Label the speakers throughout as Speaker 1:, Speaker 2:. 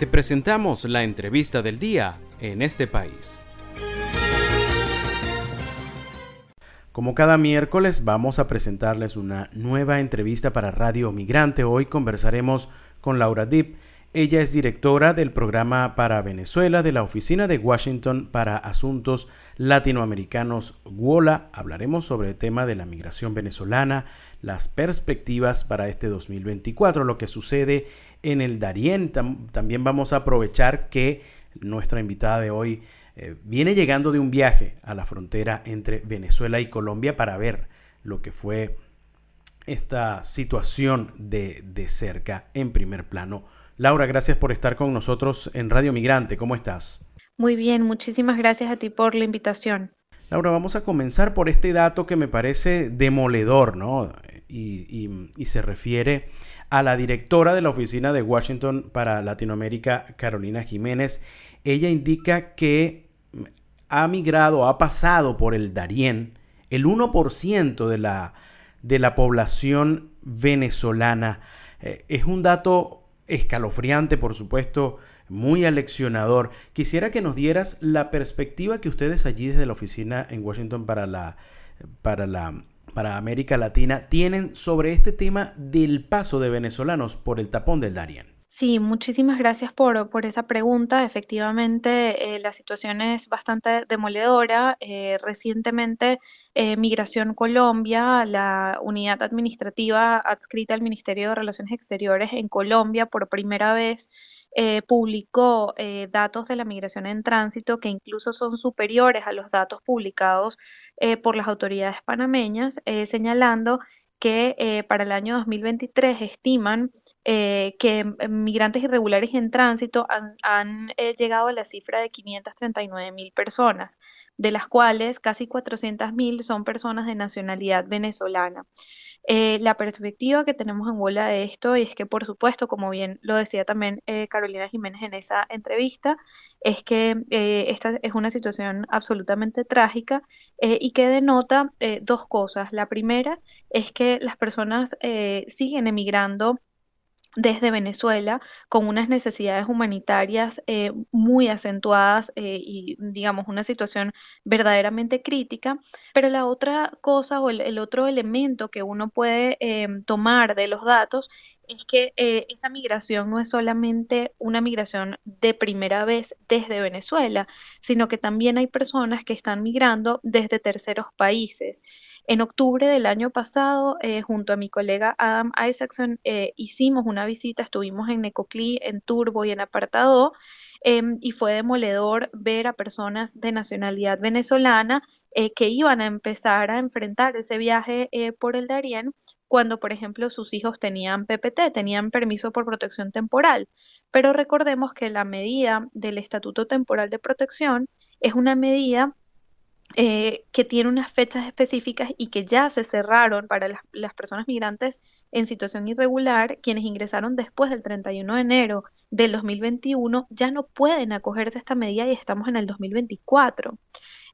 Speaker 1: Te presentamos la entrevista del día en este país. Como cada miércoles vamos a presentarles una nueva entrevista para Radio Migrante. Hoy conversaremos con Laura Deep. Ella es directora del programa para Venezuela de la Oficina de Washington para Asuntos Latinoamericanos WOLA. Hablaremos sobre el tema de la migración venezolana, las perspectivas para este 2024, lo que sucede en el Darién. también vamos a aprovechar que nuestra invitada de hoy eh, viene llegando de un viaje a la frontera entre Venezuela y Colombia para ver lo que fue esta situación de, de cerca en primer plano. Laura, gracias por estar con nosotros en Radio Migrante. ¿Cómo estás?
Speaker 2: Muy bien, muchísimas gracias a ti por la invitación.
Speaker 1: Laura, vamos a comenzar por este dato que me parece demoledor, ¿no? Y, se refiere a la directora de la Oficina de Washington para Latinoamérica, Carolina Jiménez. Ella indica que ha migrado, ha pasado por el Darién el 1% de la, de la población venezolana. Eh, es un dato escalofriante, por supuesto, muy aleccionador. Quisiera que nos dieras la perspectiva que ustedes allí desde la oficina en Washington para la, para la para América Latina tienen sobre este tema del paso de venezolanos por el tapón del Darién.
Speaker 2: Sí, muchísimas gracias por, por esa pregunta. Efectivamente, eh, la situación es bastante demoledora. Eh, recientemente, eh, Migración Colombia, la unidad administrativa adscrita al Ministerio de Relaciones Exteriores en Colombia, por primera vez eh, publicó datos de la migración en tránsito que incluso son superiores a los datos publicados eh, por las autoridades panameñas, señalando que para el año 2023 estiman que migrantes irregulares en tránsito han, han llegado a la cifra de 539 mil personas, de las cuales casi 400 mil son personas de nacionalidad venezolana. Eh, la perspectiva que tenemos en bola de esto es que, por supuesto, como bien lo decía también eh, Carolina Jiménez en esa entrevista, es que eh, esta es una situación absolutamente trágica y que denota dos cosas. La primera es que las personas siguen emigrando desde Venezuela con unas necesidades humanitarias eh, muy acentuadas eh, y digamos una situación verdaderamente crítica. Pero la otra cosa o el, otro elemento que uno puede em, tomar de los datos es que eh, esta migración no es solamente una migración de primera vez desde Venezuela, sino que también hay personas que están migrando desde terceros países. En octubre del año pasado, eh, junto a mi colega Adam Isaacson, eh, hicimos una visita, estuvimos en Necoclí, en Turbo y en Apartado, em, y fue demoledor ver a personas de nacionalidad venezolana que iban a empezar a enfrentar ese viaje por el Darién cuando, por ejemplo, sus hijos tenían PPT, tenían permiso por protección temporal. Pero recordemos que la medida del Estatuto Temporal de Protección es una medida eh, que tiene unas fechas específicas y que ya se cerraron para las, personas migrantes en situación irregular, quienes ingresaron después del 31 de enero del 2021, ya no pueden acogerse a esta medida y estamos en el 2024.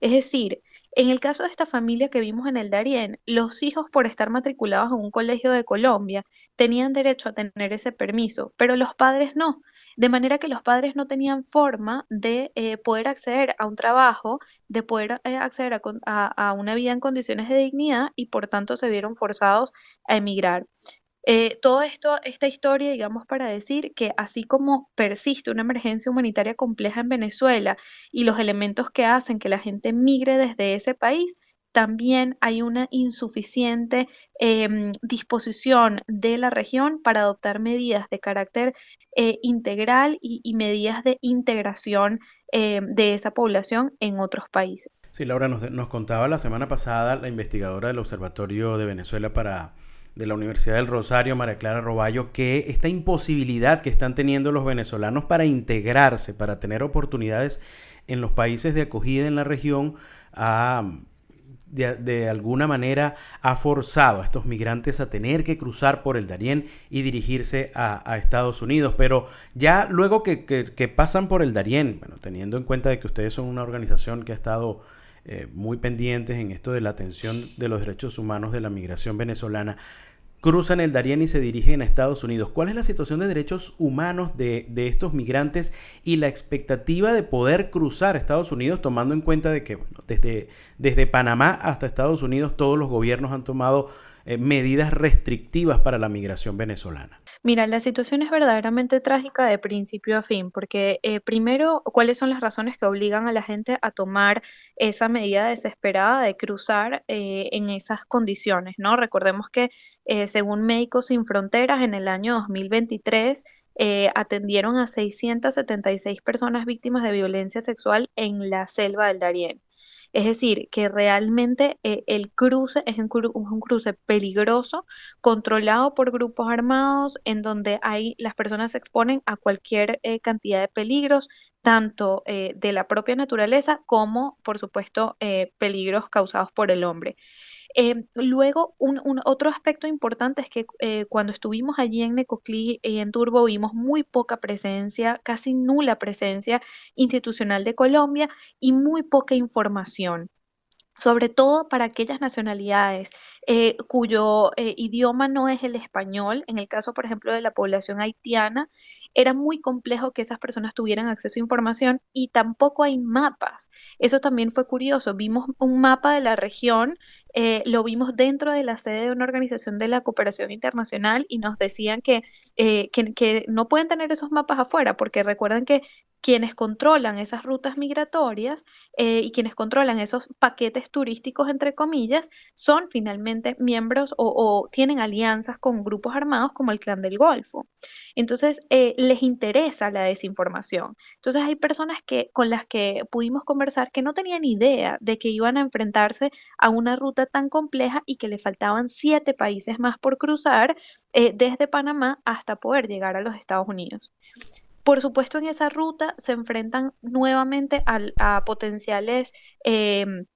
Speaker 2: Es decir, en el caso de esta familia que vimos en el Darién, los hijos por estar matriculados en un colegio de Colombia tenían derecho a tener ese permiso, pero los padres no. De manera que los padres no tenían forma de eh, poder acceder a un trabajo, de poder eh, acceder a, una vida en condiciones de dignidad y por tanto se vieron forzados a emigrar. Eh, todo esto, esta historia, digamos, para decir que así como persiste una emergencia humanitaria compleja en Venezuela y los elementos que hacen que la gente migre desde ese país, también hay una insuficiente em, disposición de la región para adoptar medidas de carácter eh, integral y, medidas de integración em, de esa población en otros países.
Speaker 1: Sí, Laura, nos, nos, contaba la semana pasada la investigadora del Observatorio de Venezuela para de la Universidad del Rosario, María Clara Roballo, que esta imposibilidad que están teniendo los venezolanos para integrarse, para tener oportunidades en los países de acogida en la región, ha de, alguna manera ha forzado a estos migrantes a tener que cruzar por el Darién y dirigirse a, Estados Unidos. Pero ya luego que, pasan por el Darién, bueno, teniendo en cuenta de que ustedes son una organización que ha estado eh, muy pendientes en esto de la atención de los derechos humanos de la migración venezolana, cruzan el Darién y se dirigen a Estados Unidos. ¿Cuál es la situación de derechos humanos de, estos migrantes y la expectativa de poder cruzar Estados Unidos, tomando en cuenta de que desde, desde Panamá hasta Estados Unidos todos los gobiernos han tomado eh, medidas restrictivas para la migración venezolana?
Speaker 2: Mira, la situación es verdaderamente trágica de principio a fin, porque eh, primero, ¿cuáles son las razones que obligan a la gente a tomar esa medida desesperada de cruzar eh, en esas condiciones? ¿no? Recordemos que según Médicos Sin Fronteras, en el año 2023 atendieron a 676 personas víctimas de violencia sexual en la selva del Darién. Es decir, que realmente eh, el cruce es un, cruce peligroso, controlado por grupos armados, en donde hay, las personas se exponen a cualquier eh, cantidad de peligros, tanto eh, de la propia naturaleza como, por supuesto, peligros causados por el hombre. Em, luego, otro aspecto importante es que eh, cuando estuvimos allí en Necoclí y en Turbo vimos muy poca presencia, casi nula presencia institucional de Colombia y muy poca información sobre todo para aquellas nacionalidades eh, cuyo eh, idioma no es el español, en el caso, por ejemplo, de la población haitiana, era muy complejo que esas personas tuvieran acceso a información y tampoco hay mapas. Eso también fue curioso. Vimos un mapa de la región, eh, lo vimos dentro de la sede de una organización de la cooperación internacional y nos decían que, que, que no pueden tener esos mapas afuera, porque recuerden que quienes controlan esas rutas migratorias y quienes controlan esos paquetes turísticos, entre comillas, son finalmente miembros o, tienen alianzas con grupos armados como el Clan del Golfo. Entonces, eh, les interesa la desinformación. Entonces, hay personas que, con las que pudimos conversar que no tenían idea de que iban a enfrentarse a una ruta tan compleja y que le faltaban siete países más por cruzar eh, desde Panamá hasta poder llegar a los Estados Unidos. Por supuesto, en esa ruta se enfrentan nuevamente a, potenciales em,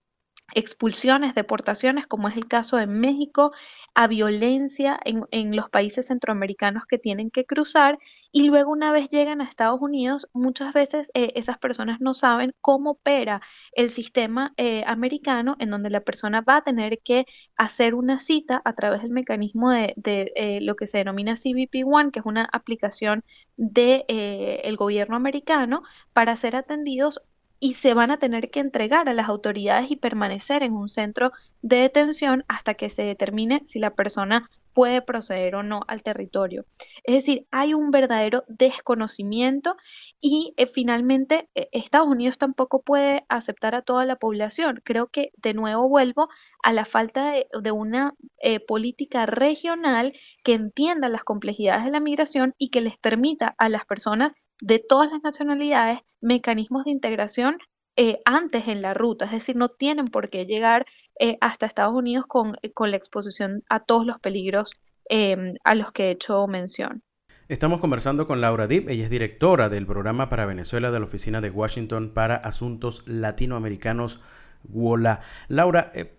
Speaker 2: expulsiones, deportaciones, como es el caso de México, a violencia en, los países centroamericanos que tienen que cruzar y luego una vez llegan a Estados Unidos, muchas veces eh, esas personas no saben cómo opera el sistema eh, americano en donde la persona va a tener que hacer una cita a través del mecanismo de, eh, lo que se denomina CBP One, que es una aplicación del de, el gobierno americano para ser atendidos y se van a tener que entregar a las autoridades y permanecer en un centro de detención hasta que se determine si la persona puede proceder o no al territorio. Es decir, hay un verdadero desconocimiento y eh, finalmente eh, Estados Unidos tampoco puede aceptar a toda la población. Creo que de nuevo vuelvo a la falta de, una eh, política regional que entienda las complejidades de la migración y que les permita a las personas de todas las nacionalidades mecanismos de integración eh, antes en la ruta, es decir, no tienen por qué llegar eh, hasta Estados Unidos con, con, la exposición a todos los peligros em, a los que he hecho mención.
Speaker 1: Estamos conversando con Laura Deep, ella es directora del programa para Venezuela de la Oficina de Washington para Asuntos Latinoamericanos, WOLA. Laura, eh,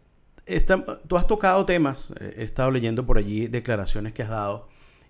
Speaker 1: tú has tocado temas, he estado leyendo por allí declaraciones que has dado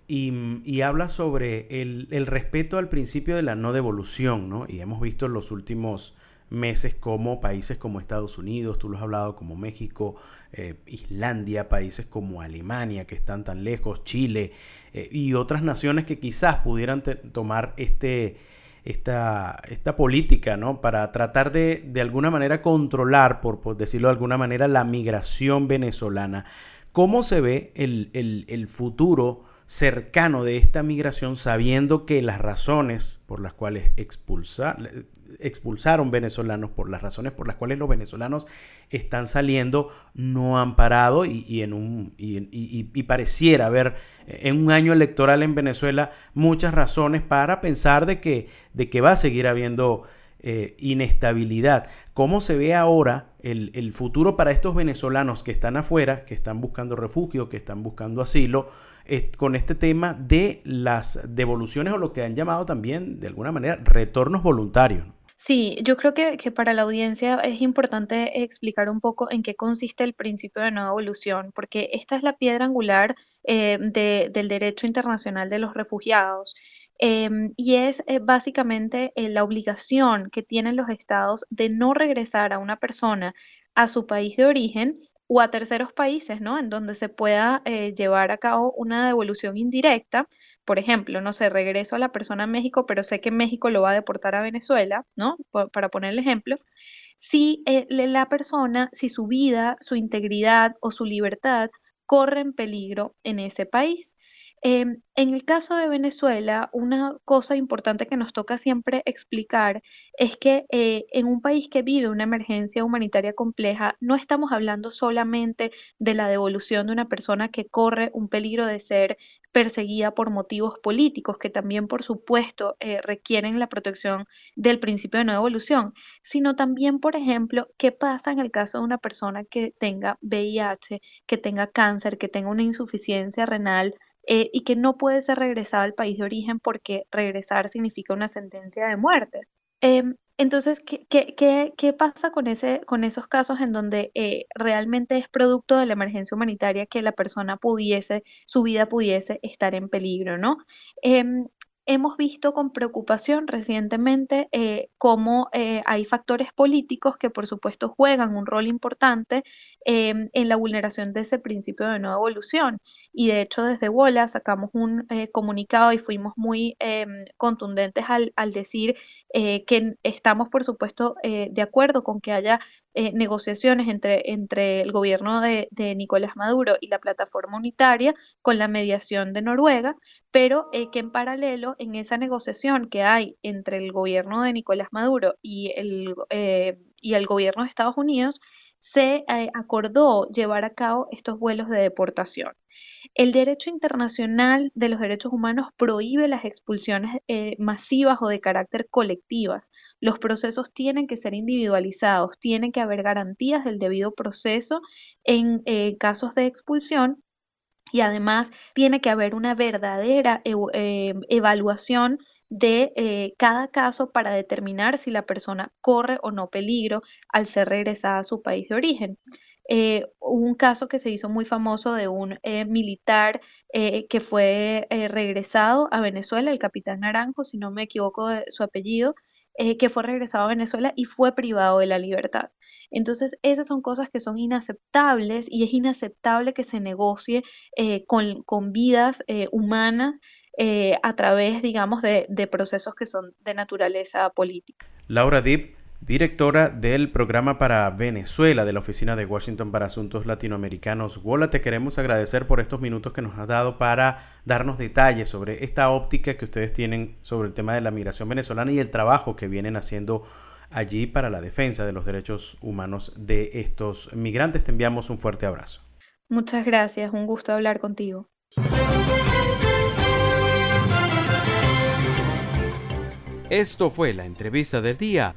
Speaker 1: y, habla sobre el, respeto al principio de la no devolución, ¿no? Y hemos visto en los últimos meses como países como Estados Unidos, tú lo has hablado, como México, eh, Islandia, países como Alemania, que están tan lejos, Chile, eh, y otras naciones que quizás pudieran tomar este, esta, política, ¿no? Para tratar de, de alguna manera controlar, por, decirlo de alguna manera, la migración venezolana. ¿Cómo se ve el futuro? Cercano de esta migración sabiendo que las razones por las cuales expulsaron venezolanos, por las razones por las cuales los venezolanos están saliendo, no han parado y, en un, y, pareciera haber en un año electoral en Venezuela muchas razones para pensar de que, de que va a seguir habiendo eh, inestabilidad. ¿Cómo se ve ahora el, el futuro para estos venezolanos que están afuera, que están buscando refugio, que están buscando asilo? Con este tema de las devoluciones o lo que han llamado también de alguna manera retornos voluntarios.
Speaker 2: Sí, yo creo que, para la audiencia es importante explicar un poco en qué consiste el principio de no devolución, porque esta es la piedra angular eh, del derecho internacional de los refugiados. Em, y es eh, básicamente eh, la obligación que tienen los estados de no regresar a una persona a su país de origen o a terceros países, ¿no? En donde se pueda eh, llevar a cabo una devolución indirecta. Por ejemplo, no sé, regreso a la persona a México, pero sé que México lo va a deportar a Venezuela, ¿no? para poner el ejemplo. Si eh, la persona, si su vida, su integridad o su libertad corre en peligro en ese país. Em, en el caso de Venezuela, una cosa importante que nos toca siempre explicar es que eh, en un país que vive una emergencia humanitaria compleja, no estamos hablando solamente de la devolución de una persona que corre un peligro de ser perseguida por motivos políticos, que también, por supuesto, eh, requieren la protección del principio de no devolución, sino también, por ejemplo, qué pasa en el caso de una persona que tenga VIH, que tenga cáncer, que tenga una insuficiencia renal eh, y que no puede ser regresado al país de origen porque regresar significa una sentencia de muerte. Em, entonces, ¿qué, qué, qué, pasa con, ese, con esos casos en donde eh, realmente es producto de la emergencia humanitaria que la persona pudiese, su vida pudiese estar en peligro, ¿no? Em, hemos visto con preocupación recientemente eh, cómo eh, hay factores políticos que por supuesto juegan un rol importante em, en la vulneración de ese principio de no evolución. Y de hecho desde Bola sacamos un eh, comunicado y fuimos muy em, contundentes al, al decir que estamos por supuesto de acuerdo con que haya eh, negociaciones entre, entre el gobierno de, Nicolás Maduro y la plataforma unitaria con la mediación de Noruega, pero eh, que en paralelo en esa negociación que hay entre el gobierno de Nicolás Maduro y el, eh, y el gobierno de Estados Unidos, se acordó llevar a cabo estos vuelos de deportación. El derecho internacional de los derechos humanos prohíbe las expulsiones eh, masivas o de carácter colectivas. Los procesos tienen que ser individualizados, tienen que haber garantías del debido proceso en eh, casos de expulsión y además tiene que haber una verdadera eh, evaluación de cada caso para determinar si la persona corre o no peligro al ser regresada a su país de origen eh, un caso que se hizo muy famoso de un eh, militar eh, que fue eh, regresado a Venezuela, el capitán Naranjo, si no me equivoco de su apellido, que fue regresado a Venezuela y fue privado de la libertad. Entonces, esas son cosas que son inaceptables y es inaceptable que se negocie con, con, vidas humanas a través, digamos, de, de procesos que son de naturaleza política.
Speaker 1: Laura Deep, directora del programa para Venezuela de la Oficina de Washington para Asuntos Latinoamericanos. Wola, te queremos agradecer por estos minutos que nos has dado para darnos detalles sobre esta óptica que ustedes tienen sobre el tema de la migración venezolana y el trabajo que vienen haciendo allí para la defensa de los derechos humanos de estos migrantes. Te enviamos un fuerte abrazo.
Speaker 2: Muchas gracias, un gusto hablar contigo.
Speaker 1: Esto fue la entrevista del día